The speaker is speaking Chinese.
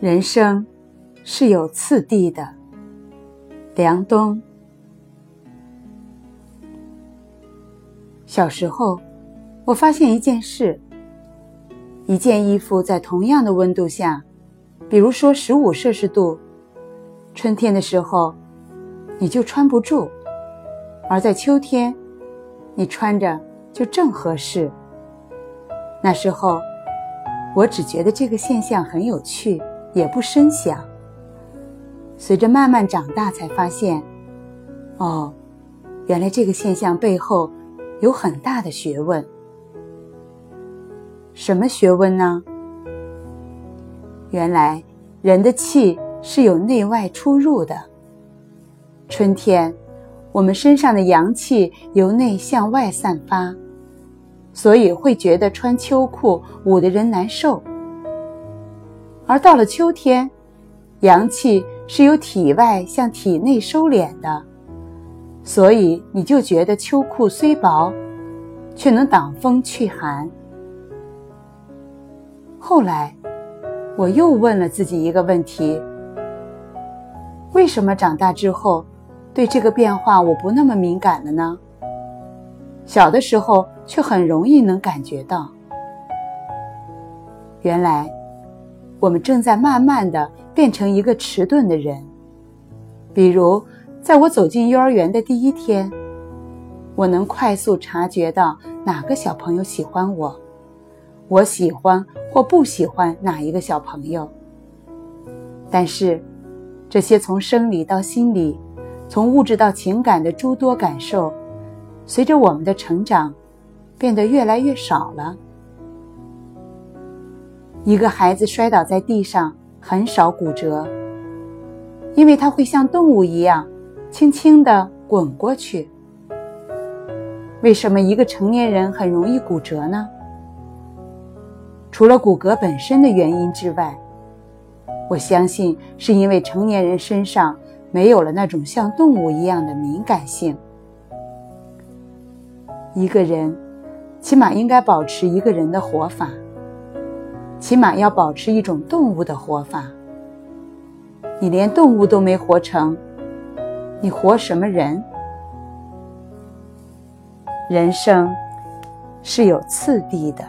人生是有次第的。梁冬。小时候，我发现一件事：一件衣服在同样的温度下，比如说十五摄氏度，春天的时候你就穿不住；而在秋天，你穿着就正合适。那时候，我只觉得这个现象很有趣。也不深想。随着慢慢长大，才发现，哦，原来这个现象背后有很大的学问。什么学问呢？原来人的气是有内外出入的。春天，我们身上的阳气由内向外散发，所以会觉得穿秋裤捂得人难受。而到了秋天，阳气是由体外向体内收敛的，所以你就觉得秋裤虽薄，却能挡风去寒。后来，我又问了自己一个问题：为什么长大之后，对这个变化我不那么敏感了呢？小的时候却很容易能感觉到，原来。我们正在慢慢的变成一个迟钝的人。比如，在我走进幼儿园的第一天，我能快速察觉到哪个小朋友喜欢我，我喜欢或不喜欢哪一个小朋友。但是，这些从生理到心理，从物质到情感的诸多感受，随着我们的成长，变得越来越少了。一个孩子摔倒在地上很少骨折，因为他会像动物一样轻轻地滚过去。为什么一个成年人很容易骨折呢？除了骨骼本身的原因之外，我相信是因为成年人身上没有了那种像动物一样的敏感性。一个人起码应该保持一个人的活法。起码要保持一种动物的活法。你连动物都没活成，你活什么人？人生是有次第的。